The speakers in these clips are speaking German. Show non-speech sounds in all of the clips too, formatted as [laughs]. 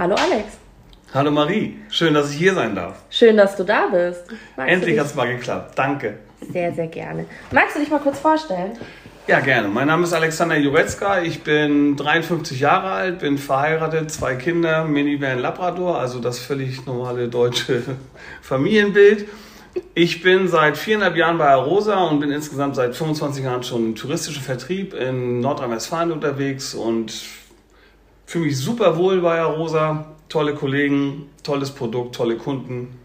Hallo Alex. Hallo Marie, schön, dass ich hier sein darf. Schön, dass du da bist. Magst Endlich hat es mal geklappt, danke. Sehr, sehr gerne. Magst du dich mal kurz vorstellen? Ja, gerne. Mein Name ist Alexander Jurecka. Ich bin 53 Jahre alt, bin verheiratet, zwei Kinder, Minivan Labrador, also das völlig normale deutsche [laughs] Familienbild. Ich bin seit viereinhalb Jahren bei Arosa und bin insgesamt seit 25 Jahren schon im touristischen Vertrieb in Nordrhein-Westfalen unterwegs und fühle mich super wohl bei Arosa. Tolle Kollegen, tolles Produkt, tolle Kunden,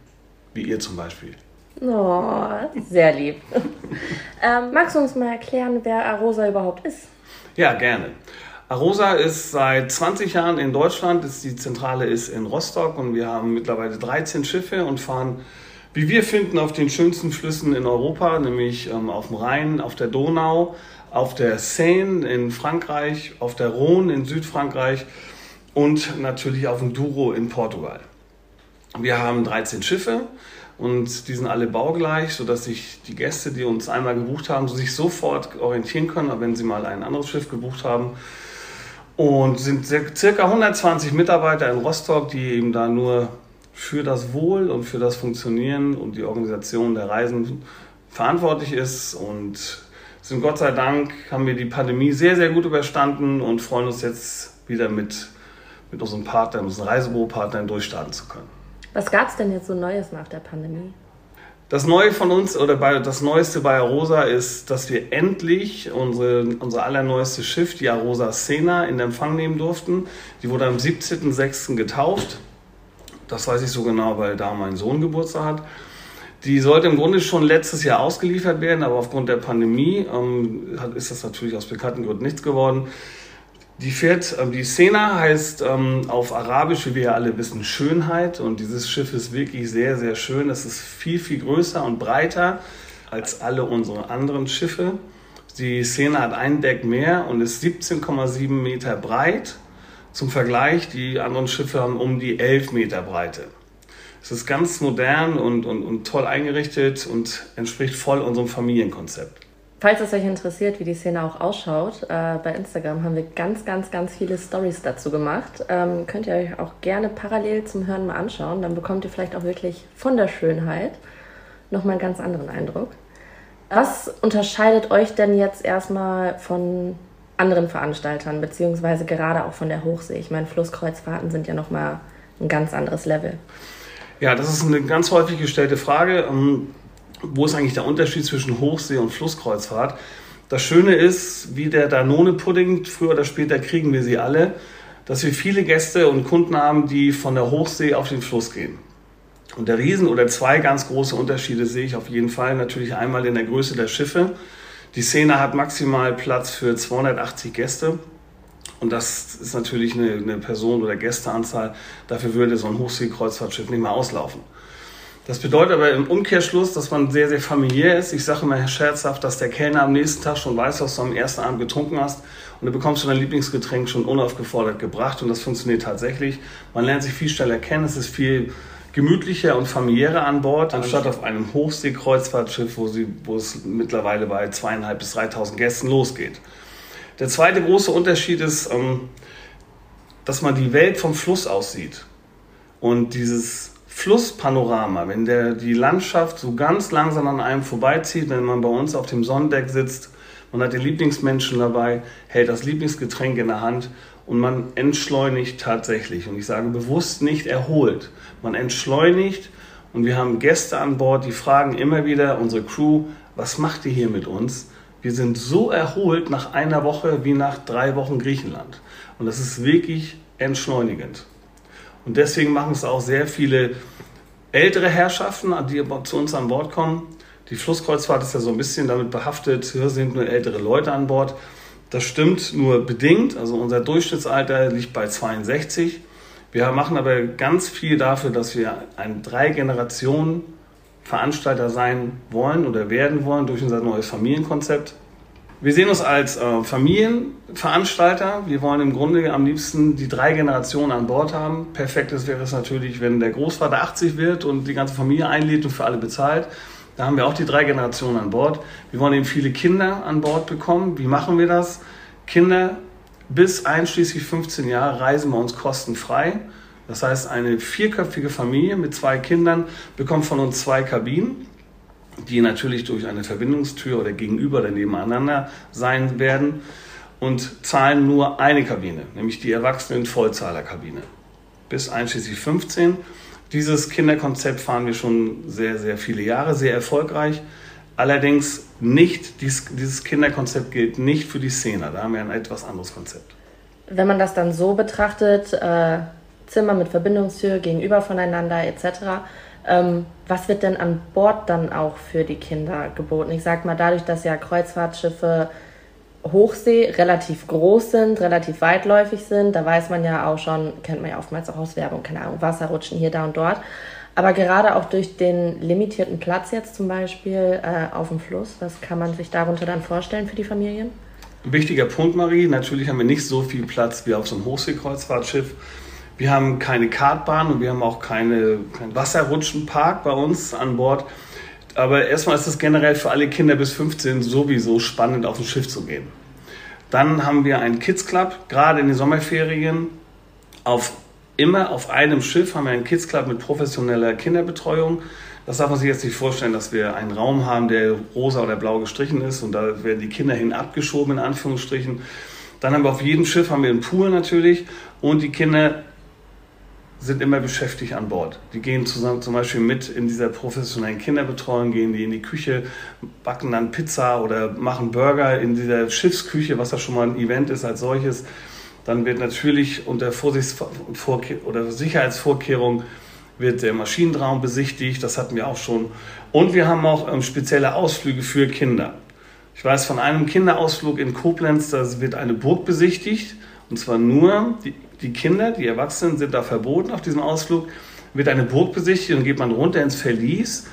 wie ihr zum Beispiel. Oh, sehr lieb. [laughs] ähm, magst du uns mal erklären, wer Arosa überhaupt ist? Ja, gerne. Arosa ist seit 20 Jahren in Deutschland, die Zentrale ist in Rostock und wir haben mittlerweile 13 Schiffe und fahren, wie wir finden, auf den schönsten Flüssen in Europa, nämlich ähm, auf dem Rhein, auf der Donau, auf der Seine in Frankreich, auf der Rhone in Südfrankreich und natürlich auf dem Douro in Portugal. Wir haben 13 Schiffe und die sind alle baugleich, sodass sich die Gäste, die uns einmal gebucht haben, sich sofort orientieren können, wenn sie mal ein anderes Schiff gebucht haben. Und sind circa 120 Mitarbeiter in Rostock, die eben da nur für das Wohl und für das Funktionieren und die Organisation der Reisen verantwortlich ist und sind Gott sei Dank, haben wir die Pandemie sehr, sehr gut überstanden und freuen uns jetzt wieder mit, mit unseren Partnern, unseren Reisebüropartnern durchstarten zu können. Was gab es denn jetzt so Neues nach der Pandemie? Das Neue von uns oder bei, das Neueste bei Arosa ist, dass wir endlich unsere, unser allerneuestes Schiff, die Arosa Sena, in Empfang nehmen durften. Die wurde am 17.06. getauft. Das weiß ich so genau, weil da mein Sohn Geburtstag hat. Die sollte im Grunde schon letztes Jahr ausgeliefert werden, aber aufgrund der Pandemie ähm, ist das natürlich aus bekannten Gründen nichts geworden. Die fährt, ähm, die Sena heißt ähm, auf Arabisch, wie wir ja alle wissen, Schönheit. Und dieses Schiff ist wirklich sehr, sehr schön. Es ist viel, viel größer und breiter als alle unsere anderen Schiffe. Die Sena hat ein Deck mehr und ist 17,7 Meter breit. Zum Vergleich, die anderen Schiffe haben um die 11 Meter Breite. Es ist ganz modern und, und, und toll eingerichtet und entspricht voll unserem Familienkonzept. Falls es euch interessiert, wie die Szene auch ausschaut, äh, bei Instagram haben wir ganz, ganz, ganz viele Stories dazu gemacht. Ähm, könnt ihr euch auch gerne parallel zum Hören mal anschauen. Dann bekommt ihr vielleicht auch wirklich von der Schönheit nochmal einen ganz anderen Eindruck. Was unterscheidet euch denn jetzt erstmal von anderen Veranstaltern, beziehungsweise gerade auch von der Hochsee? Ich meine, Flusskreuzfahrten sind ja nochmal ein ganz anderes Level. Ja, das ist eine ganz häufig gestellte Frage. Ähm, wo ist eigentlich der Unterschied zwischen Hochsee und Flusskreuzfahrt? Das Schöne ist, wie der Danone-Pudding, früher oder später kriegen wir sie alle, dass wir viele Gäste und Kunden haben, die von der Hochsee auf den Fluss gehen. Und der Riesen oder zwei ganz große Unterschiede sehe ich auf jeden Fall. Natürlich einmal in der Größe der Schiffe. Die Szene hat maximal Platz für 280 Gäste. Und das ist natürlich eine, eine Person- oder Gästeanzahl. Dafür würde so ein Hochseekreuzfahrtschiff nicht mehr auslaufen. Das bedeutet aber im Umkehrschluss, dass man sehr, sehr familiär ist. Ich sage immer scherzhaft, dass der Kellner am nächsten Tag schon weiß, was du am ersten Abend getrunken hast. Und du bekommst du dein Lieblingsgetränk schon unaufgefordert gebracht. Und das funktioniert tatsächlich. Man lernt sich viel schneller kennen. Es ist viel gemütlicher und familiärer an Bord, anstatt auf einem Hochseekreuzfahrtschiff, wo, sie, wo es mittlerweile bei zweieinhalb bis 3.000 Gästen losgeht. Der zweite große Unterschied ist, ähm, dass man die Welt vom Fluss aussieht. Und dieses Flusspanorama, wenn der, die Landschaft so ganz langsam an einem vorbeizieht, wenn man bei uns auf dem Sonnendeck sitzt, man hat den Lieblingsmenschen dabei, hält das Lieblingsgetränk in der Hand und man entschleunigt tatsächlich. Und ich sage bewusst nicht erholt. Man entschleunigt und wir haben Gäste an Bord, die fragen immer wieder unsere Crew, was macht ihr hier mit uns? Wir sind so erholt nach einer Woche wie nach drei Wochen Griechenland. Und das ist wirklich entschleunigend. Und deswegen machen es auch sehr viele ältere Herrschaften, die zu uns an Bord kommen. Die Flusskreuzfahrt ist ja so ein bisschen damit behaftet, hier sind nur ältere Leute an Bord. Das stimmt nur bedingt. Also unser Durchschnittsalter liegt bei 62. Wir machen aber ganz viel dafür, dass wir ein drei Generationen Veranstalter sein wollen oder werden wollen durch unser neues Familienkonzept. Wir sehen uns als äh, Familienveranstalter. Wir wollen im Grunde am liebsten die drei Generationen an Bord haben. Perfektes wäre es natürlich, wenn der Großvater 80 wird und die ganze Familie einlädt und für alle bezahlt. Da haben wir auch die drei Generationen an Bord. Wir wollen eben viele Kinder an Bord bekommen. Wie machen wir das? Kinder bis einschließlich 15 Jahre reisen bei uns kostenfrei. Das heißt, eine vierköpfige Familie mit zwei Kindern bekommt von uns zwei Kabinen, die natürlich durch eine Verbindungstür oder gegenüber oder nebeneinander sein werden und zahlen nur eine Kabine, nämlich die Erwachsenen-Vollzahlerkabine. Bis einschließlich 15. Dieses Kinderkonzept fahren wir schon sehr, sehr viele Jahre, sehr erfolgreich. Allerdings nicht, dieses Kinderkonzept gilt nicht für die Szene. Da haben wir ein etwas anderes Konzept. Wenn man das dann so betrachtet, äh, Zimmer mit Verbindungstür gegenüber voneinander etc., ähm, was wird denn an Bord dann auch für die Kinder geboten? Ich sag mal, dadurch, dass ja Kreuzfahrtschiffe Hochsee relativ groß sind, relativ weitläufig sind, da weiß man ja auch schon, kennt man ja oftmals auch aus Werbung, keine Ahnung, Wasserrutschen hier, da und dort. Aber gerade auch durch den limitierten Platz jetzt zum Beispiel äh, auf dem Fluss, was kann man sich darunter dann vorstellen für die Familien? Wichtiger Punkt, Marie. Natürlich haben wir nicht so viel Platz wie auf so einem Hochseekreuzfahrtschiff. Wir haben keine Kartbahn und wir haben auch keine, keinen Wasserrutschenpark bei uns an Bord. Aber erstmal ist es generell für alle Kinder bis 15 sowieso spannend, auf ein Schiff zu gehen. Dann haben wir einen Kids Club, gerade in den Sommerferien. Auf, immer auf einem Schiff haben wir einen Kids Club mit professioneller Kinderbetreuung. Das darf man sich jetzt nicht vorstellen, dass wir einen Raum haben, der rosa oder blau gestrichen ist und da werden die Kinder hin abgeschoben, in Anführungsstrichen. Dann haben wir auf jedem Schiff haben wir einen Pool natürlich und die Kinder sind immer beschäftigt an Bord. Die gehen zusammen zum Beispiel mit in dieser professionellen Kinderbetreuung, gehen die in die Küche, backen dann Pizza oder machen Burger in dieser Schiffsküche, was ja schon mal ein Event ist als solches. Dann wird natürlich unter Vorsichts- oder Sicherheitsvorkehrungen wird der Maschinenraum besichtigt, das hatten wir auch schon. Und wir haben auch ähm, spezielle Ausflüge für Kinder. Ich weiß von einem Kinderausflug in Koblenz, da wird eine Burg besichtigt, und zwar nur die, die Kinder, die Erwachsenen sind da verboten auf diesem Ausflug, wird eine Burg besichtigt und geht man runter ins Verlies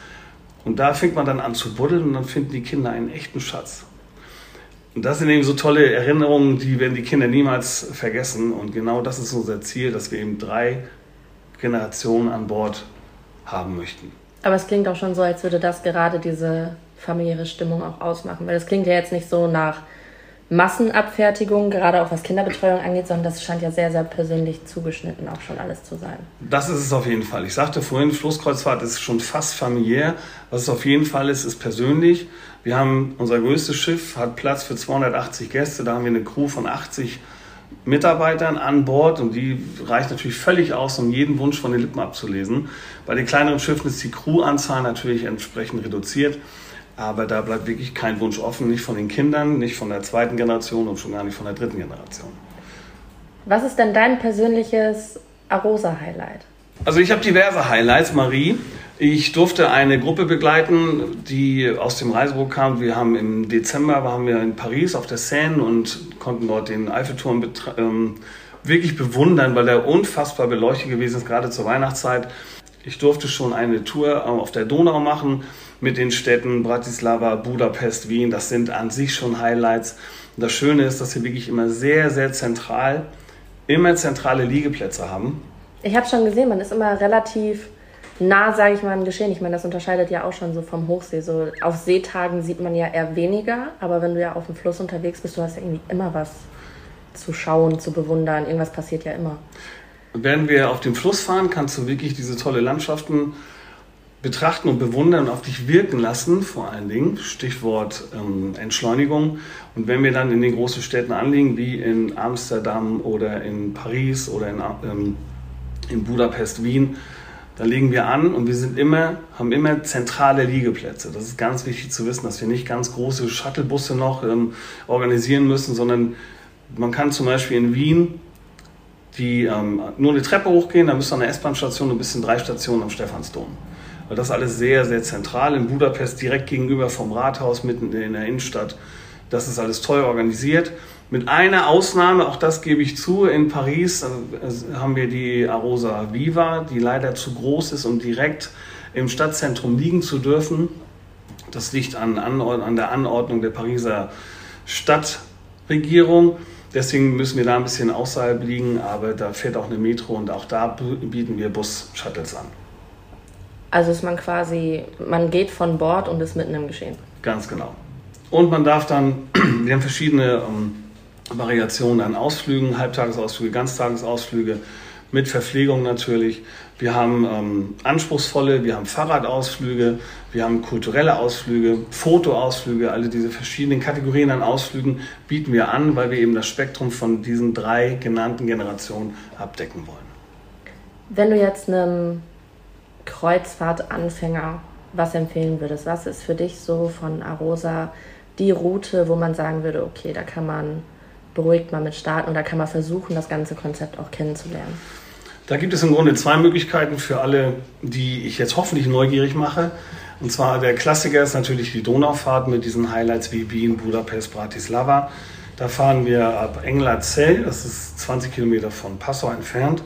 und da fängt man dann an zu buddeln und dann finden die Kinder einen echten Schatz. Und das sind eben so tolle Erinnerungen, die werden die Kinder niemals vergessen. Und genau das ist unser Ziel, dass wir eben drei Generationen an Bord haben möchten. Aber es klingt auch schon so, als würde das gerade diese familiäre Stimmung auch ausmachen. Weil es klingt ja jetzt nicht so nach Massenabfertigung, gerade auch was Kinderbetreuung angeht, sondern das scheint ja sehr, sehr persönlich zugeschnitten auch schon alles zu sein. Das ist es auf jeden Fall. Ich sagte vorhin, Flusskreuzfahrt ist schon fast familiär. Was es auf jeden Fall ist, ist persönlich. Wir haben unser größtes Schiff, hat Platz für 280 Gäste. Da haben wir eine Crew von 80 Mitarbeitern an Bord und die reicht natürlich völlig aus, um jeden Wunsch von den Lippen abzulesen. Bei den kleineren Schiffen ist die Crewanzahl natürlich entsprechend reduziert. Aber da bleibt wirklich kein Wunsch offen, nicht von den Kindern, nicht von der zweiten Generation und schon gar nicht von der dritten Generation. Was ist denn dein persönliches Arosa-Highlight? Also ich habe diverse Highlights, Marie. Ich durfte eine Gruppe begleiten, die aus dem Reisebüro kam. Wir haben im Dezember waren wir in Paris auf der Seine und konnten dort den Eiffelturm ähm, wirklich bewundern, weil der unfassbar beleuchtet gewesen ist, gerade zur Weihnachtszeit. Ich durfte schon eine Tour auf der Donau machen mit den Städten Bratislava, Budapest, Wien. Das sind an sich schon Highlights. Und das Schöne ist, dass wir wirklich immer sehr, sehr zentral, immer zentrale Liegeplätze haben. Ich habe schon gesehen, man ist immer relativ nah, sage ich mal, im Geschehen. Ich meine, das unterscheidet ja auch schon so vom Hochsee. So auf Seetagen sieht man ja eher weniger, aber wenn du ja auf dem Fluss unterwegs bist, du hast ja irgendwie immer was zu schauen, zu bewundern. Irgendwas passiert ja immer. Wenn wir auf dem Fluss fahren, kannst du wirklich diese tolle Landschaften betrachten und bewundern und auf dich wirken lassen, vor allen Dingen. Stichwort ähm, Entschleunigung. Und wenn wir dann in den großen Städten anliegen, wie in Amsterdam oder in Paris oder in, ähm, in Budapest, Wien, dann legen wir an und wir sind immer, haben immer zentrale Liegeplätze. Das ist ganz wichtig zu wissen, dass wir nicht ganz große Shuttlebusse noch ähm, organisieren müssen, sondern man kann zum Beispiel in Wien die ähm, nur eine Treppe hochgehen, dann bist du an der S-Bahn-Station und bist in drei Stationen am Stephansdom. Weil das alles sehr, sehr zentral in Budapest, direkt gegenüber vom Rathaus, mitten in der Innenstadt. Das ist alles toll organisiert. Mit einer Ausnahme, auch das gebe ich zu, in Paris äh, haben wir die Arosa Viva, die leider zu groß ist, um direkt im Stadtzentrum liegen zu dürfen. Das liegt an, an der Anordnung der Pariser Stadtregierung. Deswegen müssen wir da ein bisschen außerhalb liegen, aber da fährt auch eine Metro und auch da bieten wir Bus-Shuttles an. Also ist man quasi, man geht von Bord und ist mitten im Geschehen. Ganz genau. Und man darf dann, [clears throat] wir haben verschiedene ähm, Variationen an Ausflügen, Halbtagesausflüge, Ganztagesausflüge. mit Verpflegung natürlich. Wir haben ähm, anspruchsvolle, wir haben Fahrradausflüge, wir haben kulturelle Ausflüge, Fotoausflüge, alle diese verschiedenen Kategorien an Ausflügen bieten wir an, weil wir eben das Spektrum von diesen drei genannten Generationen abdecken wollen. Wenn du jetzt einem Kreuzfahrtanfänger was empfehlen würdest, was ist für dich so von Arosa die Route, wo man sagen würde, okay, da kann man beruhigt mal mit starten und da kann man versuchen, das ganze Konzept auch kennenzulernen? Da gibt es im Grunde zwei Möglichkeiten für alle, die ich jetzt hoffentlich neugierig mache. Und zwar der Klassiker ist natürlich die Donaufahrt mit diesen Highlights wie Wien, Budapest, Bratislava. Da fahren wir ab Englerzell, das ist 20 Kilometer von Passau entfernt.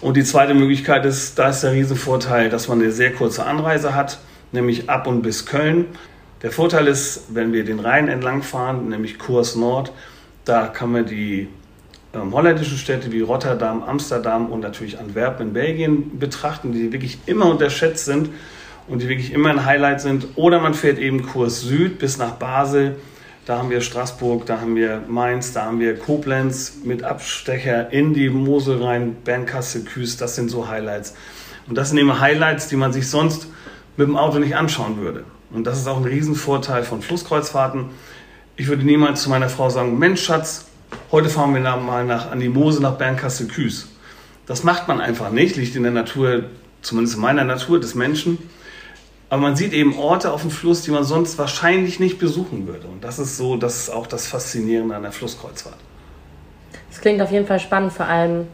Und die zweite Möglichkeit ist, da ist der Riesenvorteil, dass man eine sehr kurze Anreise hat, nämlich ab und bis Köln. Der Vorteil ist, wenn wir den Rhein entlang fahren, nämlich Kurs Nord, da kann man die ähm, holländischen Städte wie Rotterdam, Amsterdam und natürlich Antwerpen in Belgien betrachten, die wirklich immer unterschätzt sind und die wirklich immer ein Highlight sind. Oder man fährt eben Kurs Süd bis nach Basel. Da haben wir Straßburg, da haben wir Mainz, da haben wir Koblenz mit Abstecher in die Mosel rein, Bernkasse, Küß. Das sind so Highlights. Und das sind eben Highlights, die man sich sonst mit dem Auto nicht anschauen würde. Und das ist auch ein Riesenvorteil von Flusskreuzfahrten. Ich würde niemals zu meiner Frau sagen, Mensch Schatz, heute fahren wir mal nach, an die Mose nach Bernkastel-Küß. Das macht man einfach nicht, liegt in der Natur, zumindest in meiner Natur des Menschen. Aber man sieht eben Orte auf dem Fluss, die man sonst wahrscheinlich nicht besuchen würde. Und das ist so, das ist auch das Faszinierende an der Flusskreuzfahrt. Das klingt auf jeden Fall spannend, vor allem,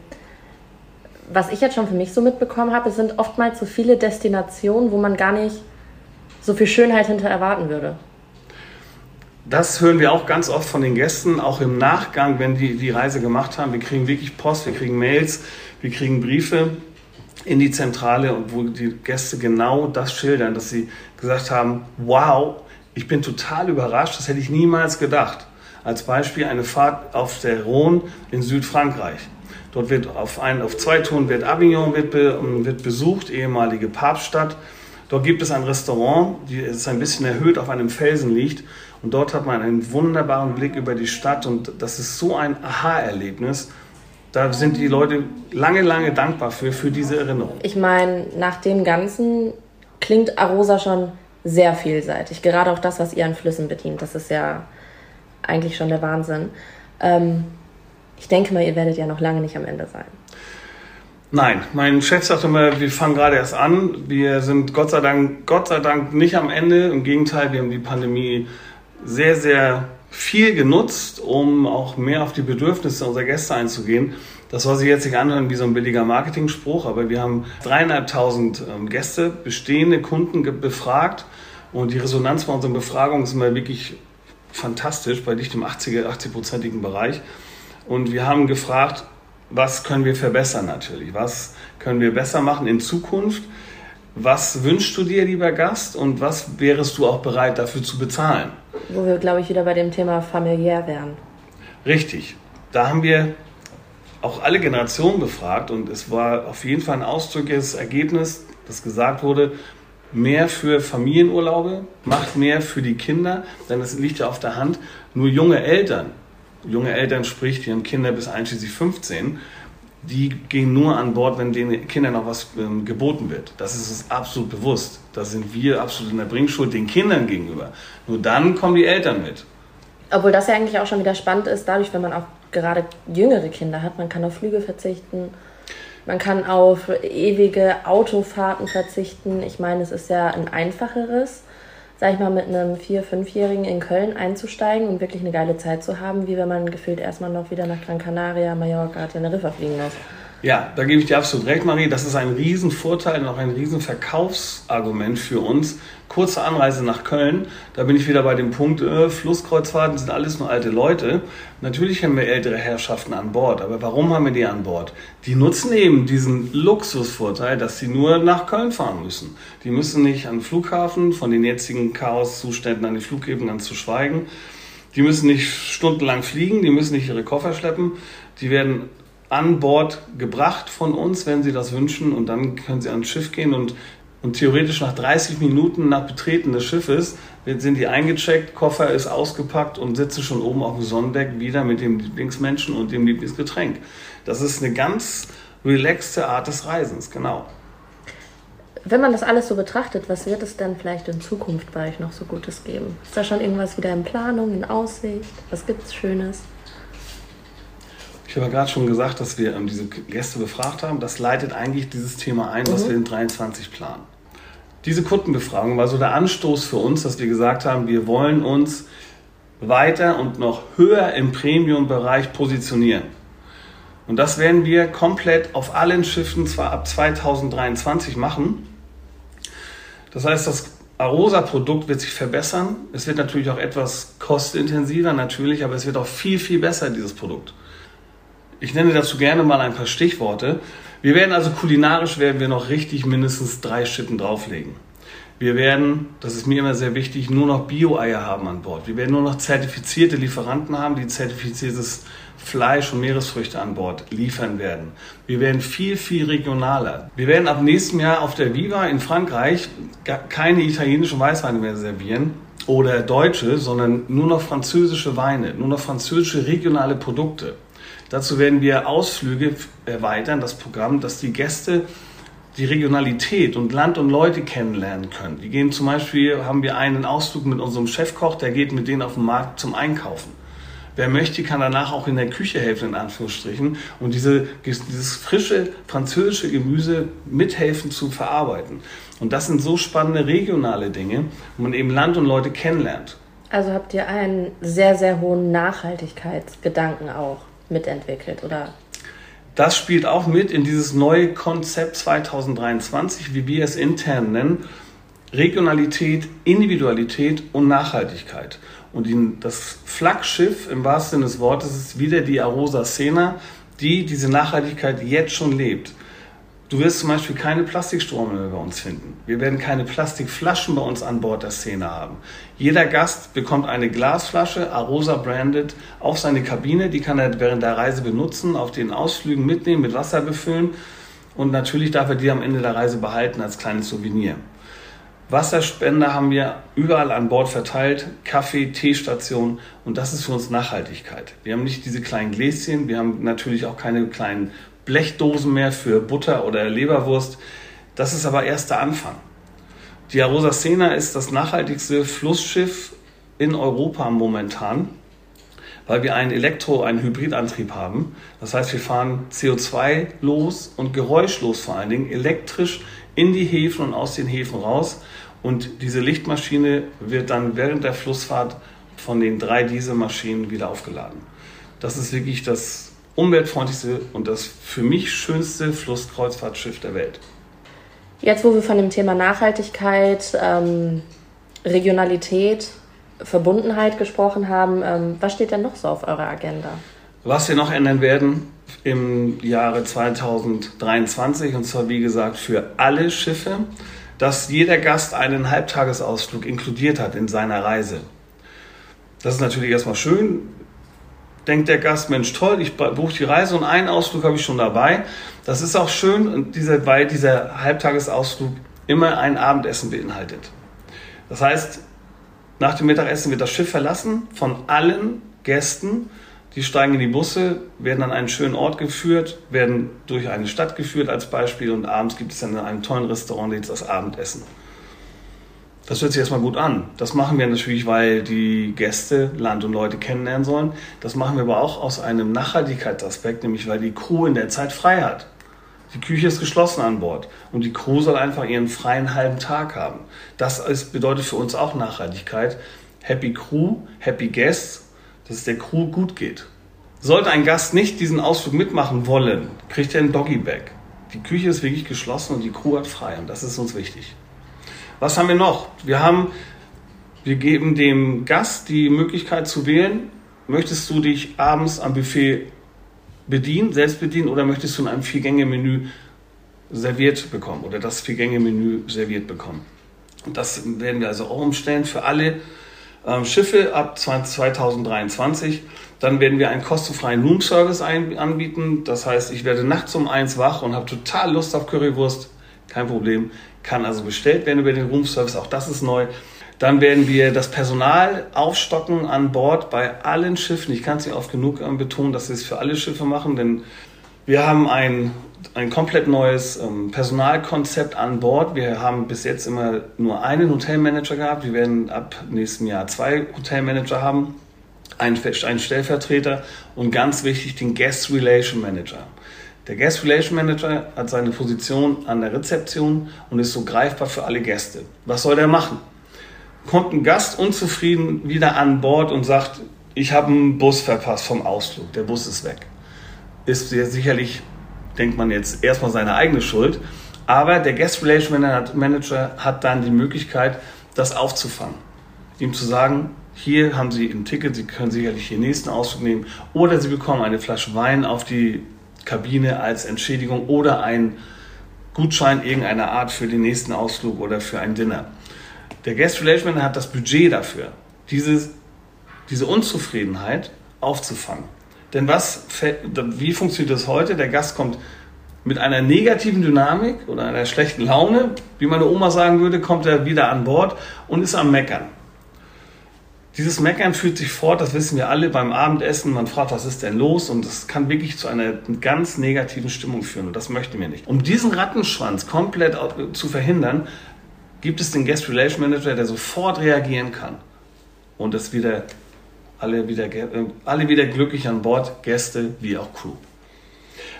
was ich jetzt schon für mich so mitbekommen habe, es sind oftmals so viele Destinationen, wo man gar nicht so viel Schönheit hinter erwarten würde. Das hören wir auch ganz oft von den Gästen, auch im Nachgang, wenn die die Reise gemacht haben. Wir kriegen wirklich Post, wir kriegen Mails, wir kriegen Briefe in die Zentrale, wo die Gäste genau das schildern, dass sie gesagt haben, wow, ich bin total überrascht, das hätte ich niemals gedacht. Als Beispiel eine Fahrt auf der Rhone in Südfrankreich. Dort wird auf, ein, auf zwei Touren wird Avignon wird, wird besucht, ehemalige Papststadt. Dort gibt es ein Restaurant, das ein bisschen erhöht auf einem Felsen liegt. Und dort hat man einen wunderbaren Blick über die Stadt. Und das ist so ein Aha-Erlebnis. Da sind die Leute lange, lange dankbar für, für diese Erinnerung. Ich meine, nach dem Ganzen klingt Arosa schon sehr vielseitig. Gerade auch das, was ihr an Flüssen bedient. Das ist ja eigentlich schon der Wahnsinn. Ähm, ich denke mal, ihr werdet ja noch lange nicht am Ende sein. Nein, mein Chef sagt immer, wir fangen gerade erst an. Wir sind Gott sei Dank, Gott sei Dank nicht am Ende. Im Gegenteil, wir haben die Pandemie sehr, sehr viel genutzt, um auch mehr auf die Bedürfnisse unserer Gäste einzugehen. Das soll sich jetzt nicht anhören wie so ein billiger Marketing-Spruch, aber wir haben dreieinhalbtausend ähm, Gäste, bestehende Kunden befragt und die Resonanz bei unseren Befragungen ist immer wirklich fantastisch, bei dicht im 80er, 80-prozentigen Bereich. Und wir haben gefragt, was können wir verbessern natürlich? Was können wir besser machen in Zukunft? Was wünschst du dir, lieber Gast, und was wärest du auch bereit dafür zu bezahlen? Wo wir, glaube ich, wieder bei dem Thema familiär wären. Richtig. Da haben wir auch alle Generationen befragt und es war auf jeden Fall ein ausdrückliches Ergebnis, das gesagt wurde, mehr für Familienurlaube, macht mehr für die Kinder, denn es liegt ja auf der Hand, nur junge Eltern junge Eltern spricht, die haben Kinder bis einschließlich 15, die gehen nur an Bord, wenn den Kindern noch was ähm, geboten wird. Das ist uns absolut bewusst. Da sind wir absolut in der Bringschuld den Kindern gegenüber. Nur dann kommen die Eltern mit. Obwohl das ja eigentlich auch schon wieder spannend ist, dadurch, wenn man auch gerade jüngere Kinder hat, man kann auf Flüge verzichten, man kann auf ewige Autofahrten verzichten. Ich meine, es ist ja ein einfacheres sag ich mal, mit einem Vier-, Fünfjährigen in Köln einzusteigen und wirklich eine geile Zeit zu haben, wie wenn man gefühlt erstmal noch wieder nach Gran Canaria, Mallorca, Teneriffa fliegen muss. Ja, da gebe ich dir absolut recht, Marie. Das ist ein Riesenvorteil und auch ein Riesenverkaufsargument für uns. Kurze Anreise nach Köln, da bin ich wieder bei dem Punkt, äh, Flusskreuzfahrten sind alles nur alte Leute. Natürlich haben wir ältere Herrschaften an Bord, aber warum haben wir die an Bord? Die nutzen eben diesen Luxusvorteil, dass sie nur nach Köln fahren müssen. Die müssen nicht an den Flughafen, von den jetzigen Chaoszuständen an die Flughäfen ganz zu schweigen. Die müssen nicht stundenlang fliegen, die müssen nicht ihre Koffer schleppen. Die werden an Bord gebracht von uns, wenn sie das wünschen. Und dann können sie ans Schiff gehen und, und theoretisch nach 30 Minuten nach Betreten des Schiffes sind die eingecheckt, Koffer ist ausgepackt und sitzen schon oben auf dem Sonnendeck wieder mit dem Lieblingsmenschen und dem Lieblingsgetränk. Das ist eine ganz relaxte Art des Reisens, genau. Wenn man das alles so betrachtet, was wird es denn vielleicht in Zukunft bei euch noch so Gutes geben? Ist da schon irgendwas wieder in Planung, in Aussicht? Was gibt es Schönes? Ich habe ja gerade schon gesagt, dass wir ähm, diese Gäste befragt haben. Das leitet eigentlich dieses Thema ein, was mhm. wir in 23 planen. Diese Kundenbefragung war so der Anstoß für uns, dass wir gesagt haben, wir wollen uns weiter und noch höher im Premium-Bereich positionieren. Und das werden wir komplett auf allen Schiffen zwar ab 2023 machen. Das heißt, das Arosa-Produkt wird sich verbessern. Es wird natürlich auch etwas kostenintensiver, natürlich, aber es wird auch viel, viel besser, dieses Produkt. Ich nenne dazu gerne mal ein paar Stichworte. Wir werden also kulinarisch werden wir noch richtig mindestens drei Schippen drauflegen. Wir werden, das ist mir immer sehr wichtig, nur noch Bio-Eier haben an Bord. Wir werden nur noch zertifizierte Lieferanten haben, die zertifiziertes Fleisch und Meeresfrüchte an Bord liefern werden. Wir werden viel, viel regionaler. Wir werden ab nächstem Jahr auf der Viva in Frankreich keine italienischen Weißweine mehr servieren oder deutsche, sondern nur noch französische Weine, nur noch französische regionale Produkte. Dazu werden wir Ausflüge erweitern, das Programm, dass die Gäste die Regionalität und Land und Leute kennenlernen können. Die gehen zum Beispiel, haben wir einen Ausflug mit unserem Chefkoch, der geht mit denen auf den Markt zum Einkaufen. Wer möchte, kann danach auch in der Küche helfen, in Anführungsstrichen, und diese, dieses frische französische Gemüse mithelfen zu verarbeiten. Und das sind so spannende regionale Dinge, wo man eben Land und Leute kennenlernt. Also habt ihr einen sehr, sehr hohen Nachhaltigkeitsgedanken auch mitentwickelt, oder? Das spielt auch mit in dieses neue Konzept 2023, wie wir es intern nennen. Regionalität, Individualität und Nachhaltigkeit. Und das Flaggschiff im wahrsten Sinne des Wortes ist wieder die Arosa Sena, die diese Nachhaltigkeit jetzt schon lebt. Du wirst zum Beispiel keine Plastikstrome mehr bei uns finden. Wir werden keine Plastikflaschen bei uns an Bord der Szene haben. Jeder Gast bekommt eine Glasflasche, Arosa branded, auf seine Kabine. Die kann er während der Reise benutzen, auf den Ausflügen mitnehmen, mit Wasser befüllen. Und natürlich darf er die am Ende der Reise behalten als kleines Souvenir. Wasserspender haben wir überall an Bord verteilt, Kaffee, Teestation und das ist für uns Nachhaltigkeit. Wir haben nicht diese kleinen Gläschen, wir haben natürlich auch keine kleinen Blechdosen mehr für Butter oder Leberwurst. Das ist aber erst der Anfang. Die Arosa Sena ist das nachhaltigste Flussschiff in Europa momentan, weil wir einen Elektro-, einen Hybridantrieb haben. Das heißt, wir fahren CO2 los und geräuschlos vor allen Dingen elektrisch in die Häfen und aus den Häfen raus. Und diese Lichtmaschine wird dann während der Flussfahrt von den drei Dieselmaschinen wieder aufgeladen. Das ist wirklich das umweltfreundlichste und das für mich schönste Flusskreuzfahrtschiff der Welt. Jetzt, wo wir von dem Thema Nachhaltigkeit, ähm, Regionalität, Verbundenheit gesprochen haben, ähm, was steht denn noch so auf eurer Agenda? Was wir noch ändern werden im Jahre 2023, und zwar wie gesagt für alle Schiffe, dass jeder Gast einen Halbtagesausflug inkludiert hat in seiner Reise. Das ist natürlich erstmal schön denkt der Gast, Mensch, toll, ich buche die Reise und einen Ausflug habe ich schon dabei. Das ist auch schön, weil dieser Halbtagesausflug immer ein Abendessen beinhaltet. Das heißt, nach dem Mittagessen wird das Schiff verlassen von allen Gästen. Die steigen in die Busse, werden an einen schönen Ort geführt, werden durch eine Stadt geführt als Beispiel und abends gibt es dann in einem tollen Restaurant das Abendessen. Das hört sich erstmal gut an. Das machen wir natürlich, weil die Gäste Land und Leute kennenlernen sollen. Das machen wir aber auch aus einem Nachhaltigkeitsaspekt, nämlich weil die Crew in der Zeit frei hat. Die Küche ist geschlossen an Bord und die Crew soll einfach ihren freien halben Tag haben. Das ist, bedeutet für uns auch Nachhaltigkeit. Happy Crew, Happy Guests, dass es der Crew gut geht. Sollte ein Gast nicht diesen Ausflug mitmachen wollen, kriegt er ein Doggy-Bag. Die Küche ist wirklich geschlossen und die Crew hat frei und das ist uns wichtig. Was haben wir noch? Wir haben, wir geben dem Gast die Möglichkeit zu wählen, möchtest du dich abends am Buffet bedienen, selbst bedienen oder möchtest du in einem Vier-Gänge-Menü serviert bekommen oder das Vier-Gänge-Menü serviert bekommen. Das werden wir also auch umstellen für alle ähm, Schiffe ab 2023. Dann werden wir einen kostenfreien Room-Service anbieten. Das heißt, ich werde nachts um eins wach und habe total Lust auf Currywurst. Kein Problem kann also bestellt werden über den Roomservice, auch das ist neu. Dann werden wir das Personal aufstocken an Bord bei allen Schiffen. Ich kann es nicht oft genug ähm, betonen, dass wir es für alle Schiffe machen, denn wir haben ein ein komplett neues ähm, Personalkonzept an Bord. Wir haben bis jetzt immer nur einen Hotelmanager gehabt. Wir werden ab nächstem Jahr zwei Hotelmanager haben, einen, einen Stellvertreter und ganz wichtig den Guest Relation Manager. Der Guest Relation Manager hat seine Position an der Rezeption und ist so greifbar für alle Gäste. Was soll der machen? Kommt ein Gast unzufrieden wieder an Bord und sagt, ich habe einen Bus verpasst vom Ausflug, der Bus ist weg. Ist sicherlich denkt man jetzt erstmal seine eigene Schuld. Aber der Guest Relation Manager hat dann die Möglichkeit, das aufzufangen. Ihm zu sagen, hier haben Sie ein Ticket, Sie können sicherlich Ihren nächsten Ausflug nehmen oder Sie bekommen eine Flasche Wein auf die Kabine als Entschädigung oder einen Gutschein irgendeiner Art für den nächsten Ausflug oder für ein Dinner. Der Guest Relation hat das Budget dafür, dieses, diese Unzufriedenheit aufzufangen. Denn was, wie funktioniert das heute? Der Gast kommt mit einer negativen Dynamik oder einer schlechten Laune, wie meine Oma sagen würde, kommt er wieder an Bord und ist am Meckern. Dieses Meckern führt sich fort, das wissen wir alle beim Abendessen. Man fragt, was ist denn los? Und das kann wirklich zu einer ganz negativen Stimmung führen. Und das möchten wir nicht. Um diesen Rattenschwanz komplett zu verhindern, gibt es den Guest Relation Manager, der sofort reagieren kann und es wieder alle wieder, äh, alle wieder glücklich an Bord, Gäste wie auch Crew.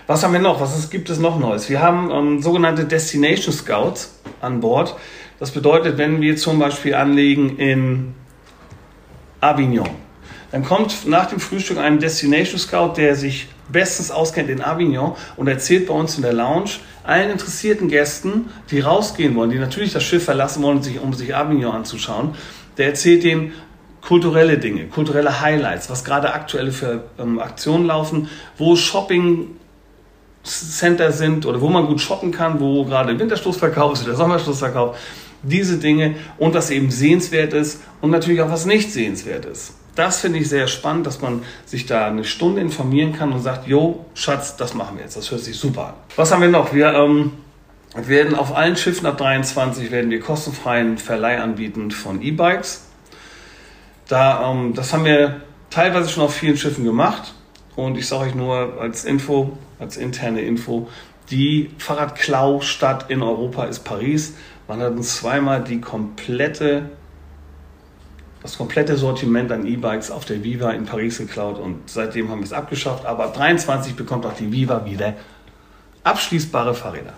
Was haben wir noch? Was ist, gibt es noch Neues? Wir haben ähm, sogenannte Destination Scouts an Bord. Das bedeutet, wenn wir zum Beispiel anlegen in Avignon, dann kommt nach dem Frühstück ein Destination Scout, der sich bestens auskennt in Avignon und erzählt bei uns in der Lounge allen interessierten Gästen, die rausgehen wollen, die natürlich das Schiff verlassen wollen, um sich Avignon anzuschauen. Der erzählt denen, kulturelle Dinge, kulturelle Highlights, was gerade aktuelle für ähm, Aktionen laufen, wo Shopping Center sind oder wo man gut shoppen kann, wo gerade Winterstoßverkauf ist oder Sommerstoßverkauf, diese Dinge und was eben sehenswert ist und natürlich auch was nicht sehenswert ist. Das finde ich sehr spannend, dass man sich da eine Stunde informieren kann und sagt, jo, Schatz, das machen wir jetzt. Das hört sich super an. Was haben wir noch? Wir ähm, werden auf allen Schiffen ab 23 werden wir kostenfreien Verleih anbieten von E-Bikes. Da, ähm, das haben wir teilweise schon auf vielen Schiffen gemacht. Und ich sage euch nur als Info, als interne Info, die Fahrradklau-Stadt in Europa ist Paris. Man hat uns zweimal die komplette, das komplette Sortiment an E-Bikes auf der Viva in Paris geklaut und seitdem haben wir es abgeschafft. Aber ab 23 bekommt auch die Viva wieder abschließbare Fahrräder.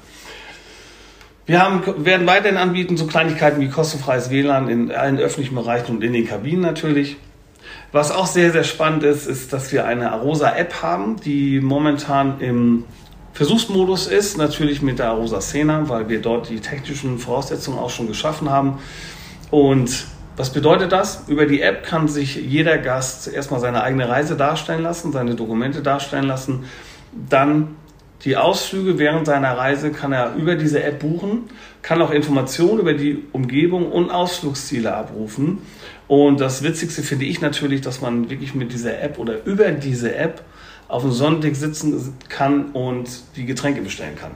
Wir haben, werden weiterhin anbieten so Kleinigkeiten wie kostenfreies WLAN in allen öffentlichen Bereichen und in den Kabinen natürlich. Was auch sehr, sehr spannend ist, ist, dass wir eine Arosa-App haben, die momentan im Versuchsmodus ist, natürlich mit der Arosa Sena, weil wir dort die technischen Voraussetzungen auch schon geschaffen haben. Und was bedeutet das? Über die App kann sich jeder Gast erstmal seine eigene Reise darstellen lassen, seine Dokumente darstellen lassen, dann die Ausflüge während seiner Reise kann er über diese App buchen, kann auch Informationen über die Umgebung und Ausflugsziele abrufen. Und das Witzigste finde ich natürlich, dass man wirklich mit dieser App oder über diese App auf dem Sonnendeck sitzen kann und die Getränke bestellen kann.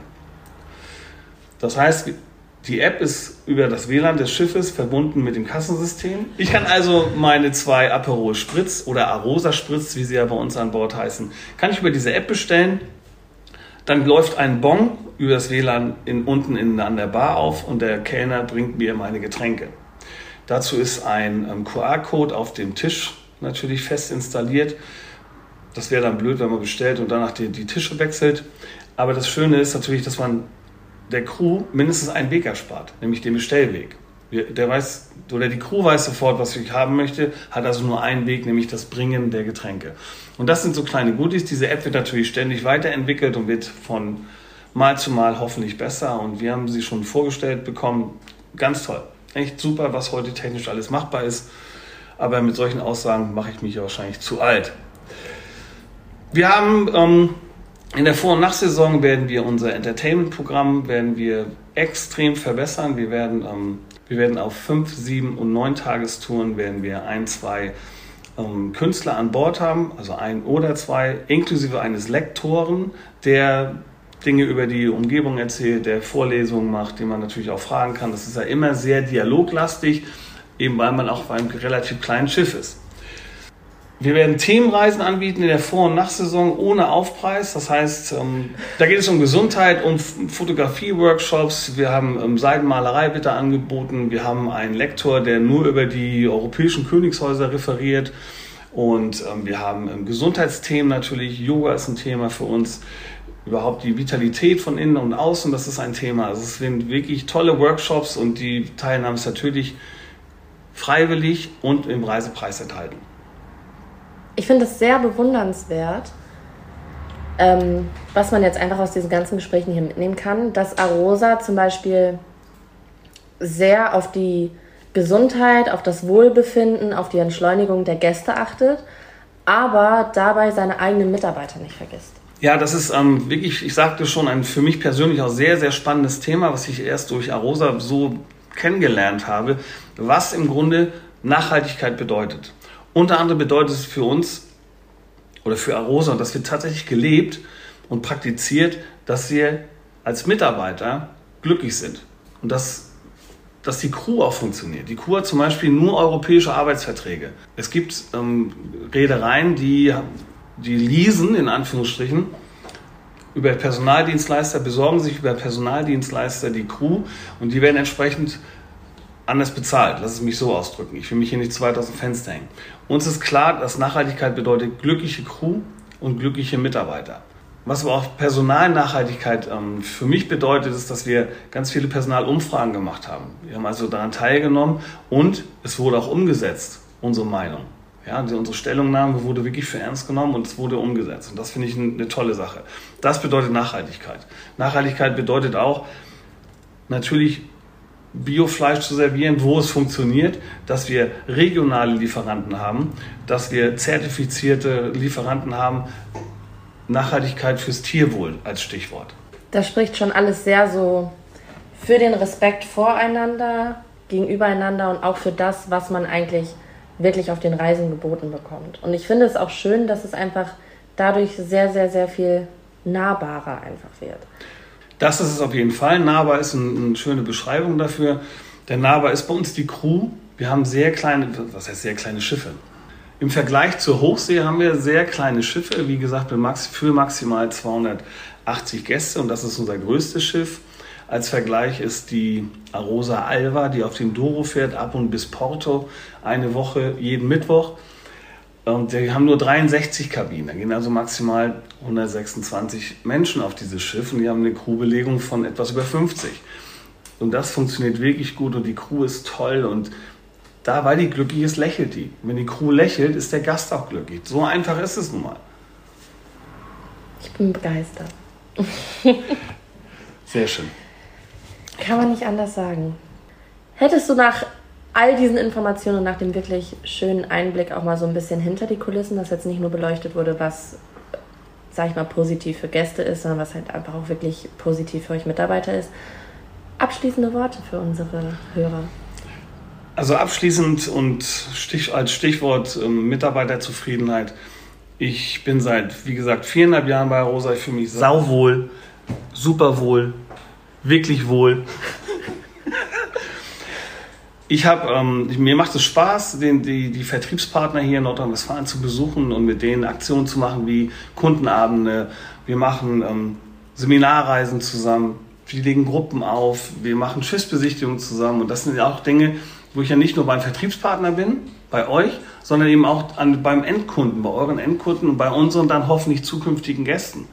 Das heißt, die App ist über das WLAN des Schiffes verbunden mit dem Kassensystem. Ich kann also meine zwei Aperol Spritz oder Arosa Spritz, wie sie ja bei uns an Bord heißen, kann ich über diese App bestellen dann läuft ein Bon über das WLAN in, unten in, an der Bar auf und der Kellner bringt mir meine Getränke. Dazu ist ein ähm, QR-Code auf dem Tisch natürlich fest installiert. Das wäre dann blöd, wenn man bestellt und danach die, die Tische wechselt. Aber das Schöne ist natürlich, dass man der Crew mindestens einen Weg erspart, nämlich den Bestellweg. Der weiß, oder die Crew weiß sofort, was ich haben möchte, hat also nur einen Weg, nämlich das Bringen der Getränke. Und das sind so kleine Goodies. Diese App wird natürlich ständig weiterentwickelt und wird von Mal zu Mal hoffentlich besser. Und wir haben sie schon vorgestellt bekommen. Ganz toll. Echt super, was heute technisch alles machbar ist. Aber mit solchen Aussagen mache ich mich wahrscheinlich zu alt. Wir haben ähm, in der Vor- und Nachsaison werden wir unser Entertainment-Programm werden wir extrem verbessern. Wir werden, ähm, wir werden auf fünf, sieben und neun Tagestouren werden wir ein, zwei ähm, Künstler an Bord haben, also ein oder zwei, inklusive eines Lektoren, der Dinge über die Umgebung erzählt, der Vorlesungen macht, die man natürlich auch fragen kann. Das ist ja immer sehr dialoglastig, eben weil man auch bei einem relativ kleinen Schiff ist. Wir werden Themenreisen anbieten in der Vor- und Nachsaison ohne Aufpreis. Das heißt, ähm, da geht es um Gesundheit, um Fotografie-Workshops. Wir haben ähm, Seidenmalerei bitte angeboten. Wir haben einen Lektor, der nur über die europäischen Königshäuser referiert. Und ähm, wir haben Gesundheitsthemen natürlich. Yoga ist ein Thema für uns. Überhaupt die Vitalität von innen und außen, das ist ein Thema. Also es sind wirklich tolle Workshops und die Teilnahme ist natürlich freiwillig und im Reisepreis enthalten. Ich finde es sehr bewundernswert, ähm, was man jetzt einfach aus diesen ganzen Gesprächen hier mitnehmen kann, dass Arosa zum Beispiel sehr auf die Gesundheit, auf das Wohlbefinden, auf die Entschleunigung der Gäste achtet, aber dabei seine eigenen Mitarbeiter nicht vergisst. Ja, das ist ähm, wirklich, ich sagte schon, ein für mich persönlich auch sehr, sehr spannendes Thema, was ich erst durch Arosa so kennengelernt habe, was im Grunde Nachhaltigkeit bedeutet. Unter anderem bedeutet es für uns oder für Arosa, und das wird tatsächlich gelebt und praktiziert, dass wir als Mitarbeiter glücklich sind und dass, dass die Crew auch funktioniert. Die Crew hat zum Beispiel nur europäische Arbeitsverträge. Es gibt ähm, Reedereien, die, die leasen, in Anführungsstrichen, über Personaldienstleister, besorgen sich über Personaldienstleister die Crew und die werden entsprechend anders bezahlt. Lass es mich so ausdrücken. Ich will mich hier nicht zu weit aus dem Fenster hängen. Uns ist klar, dass Nachhaltigkeit bedeutet glückliche Crew und glückliche Mitarbeiter. Was aber auch Personalnachhaltigkeit ähm, für mich bedeutet, ist, dass wir ganz viele Personalumfragen gemacht haben. Wir haben also daran teilgenommen und es wurde auch umgesetzt, unsere Meinung. Ja, unsere Stellungnahme wurde wirklich für ernst genommen und es wurde umgesetzt. Und das finde ich eine tolle Sache. Das bedeutet Nachhaltigkeit. Nachhaltigkeit bedeutet auch natürlich Biofleisch zu servieren, wo es funktioniert, dass wir regionale Lieferanten haben, dass wir zertifizierte Lieferanten haben, Nachhaltigkeit fürs Tierwohl als Stichwort. Das spricht schon alles sehr so für den Respekt voreinander, gegenübereinander und auch für das, was man eigentlich wirklich auf den Reisen geboten bekommt. Und ich finde es auch schön, dass es einfach dadurch sehr, sehr, sehr viel nahbarer einfach wird. Das ist es auf jeden Fall. Nahbar ist eine, eine schöne Beschreibung dafür. Der Nahbar ist bei uns die Crew. Wir haben sehr kleine, was heißt sehr kleine Schiffe? Im Vergleich zur Hochsee haben wir sehr kleine Schiffe, wie gesagt, für maximal 280 Gäste und das ist unser größtes Schiff. Als Vergleich ist die Arosa Alva, die auf dem Douro fährt, ab und bis Porto, eine Woche jeden Mittwoch. Und wir haben nur 63 Kabinen. Da gehen also maximal 126 Menschen auf dieses Schiff und die haben eine Crewbelegung von etwas über 50. Und das funktioniert wirklich gut und die Crew ist toll und da, weil die glücklich ist, lächelt die. Wenn die Crew lächelt, ist der Gast auch glücklich. So einfach ist es nun mal. Ich bin begeistert. Sehr schön. Kann man nicht anders sagen. Hättest du nach all diesen Informationen und nach dem wirklich schönen Einblick auch mal so ein bisschen hinter die Kulissen, dass jetzt nicht nur beleuchtet wurde, was, sag ich mal, positiv für Gäste ist, sondern was halt einfach auch wirklich positiv für euch Mitarbeiter ist. Abschließende Worte für unsere Hörer. Also abschließend und Stich, als Stichwort ähm, Mitarbeiterzufriedenheit. Ich bin seit, wie gesagt, viereinhalb Jahren bei Rosa. Ich fühle mich sauwohl, super wohl, wirklich wohl. Ich habe, ähm, mir macht es Spaß, den, die, die Vertriebspartner hier in Nordrhein-Westfalen zu besuchen und mit denen Aktionen zu machen wie Kundenabende. Wir machen ähm, Seminarreisen zusammen, wir legen Gruppen auf, wir machen Schiffsbesichtigungen zusammen und das sind ja auch Dinge, wo ich ja nicht nur beim Vertriebspartner bin, bei euch, sondern eben auch an, beim Endkunden, bei euren Endkunden und bei unseren dann hoffentlich zukünftigen Gästen.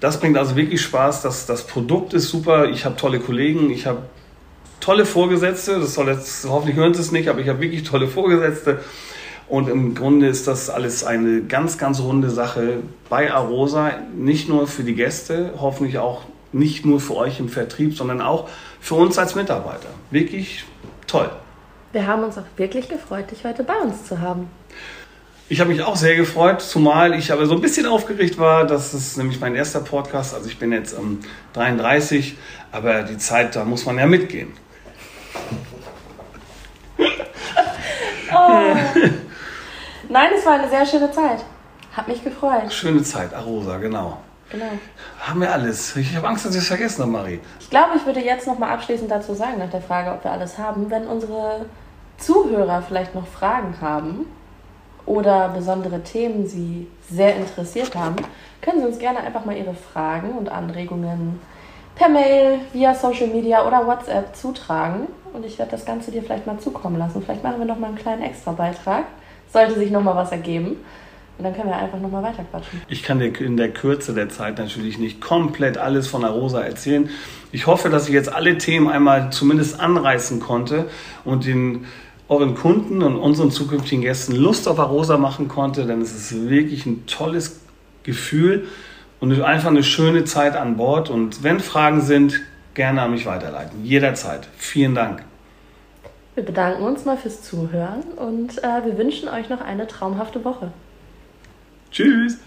Das bringt also wirklich Spaß. Das, das Produkt ist super. Ich habe tolle Kollegen. Ich habe tolle Vorgesetzte. Das soll jetzt, hoffentlich hören Sie es nicht, aber ich habe wirklich tolle Vorgesetzte. Und im Grunde ist das alles eine ganz, ganz runde Sache bei Arosa. Nicht nur für die Gäste, hoffentlich auch nicht nur für euch im Vertrieb, sondern auch für uns als Mitarbeiter. Wirklich toll. Wir haben uns auch wirklich gefreut, dich heute bei uns zu haben. Ich habe mich auch sehr gefreut, zumal ich aber so ein bisschen aufgeregt war. Das ist nämlich mein erster Podcast. Also ich bin jetzt um, 33, aber die Zeit, da muss man ja mitgehen. [laughs] Oh. Nein, es war eine sehr schöne Zeit. Hat mich gefreut. Schöne Zeit, Arosa, genau. Genau. Haben wir alles. Ich habe Angst, dass ich es vergessen habe, Marie. Ich glaube, ich würde jetzt noch mal abschließend dazu sagen, nach der Frage, ob wir alles haben, wenn unsere Zuhörer vielleicht noch Fragen haben, oder besondere Themen Sie sehr interessiert haben, können Sie uns gerne einfach mal Ihre Fragen und Anregungen per Mail, via Social Media oder WhatsApp zutragen. Und ich werde das Ganze dir vielleicht mal zukommen lassen. Vielleicht machen wir noch mal einen kleinen Extra-Beitrag. Sollte sich noch mal was ergeben. Und dann können wir einfach nochmal weiterquatschen. Ich kann dir in der Kürze der Zeit natürlich nicht komplett alles von Arosa erzählen. Ich hoffe, dass ich jetzt alle Themen einmal zumindest anreißen konnte und den euren Kunden und unseren zukünftigen Gästen Lust auf Arosa machen konnte, denn es ist wirklich ein tolles Gefühl und einfach eine schöne Zeit an Bord. Und wenn Fragen sind, gerne an mich weiterleiten. Jederzeit. Vielen Dank. Wir bedanken uns mal fürs Zuhören und äh, wir wünschen euch noch eine traumhafte Woche. Tschüss.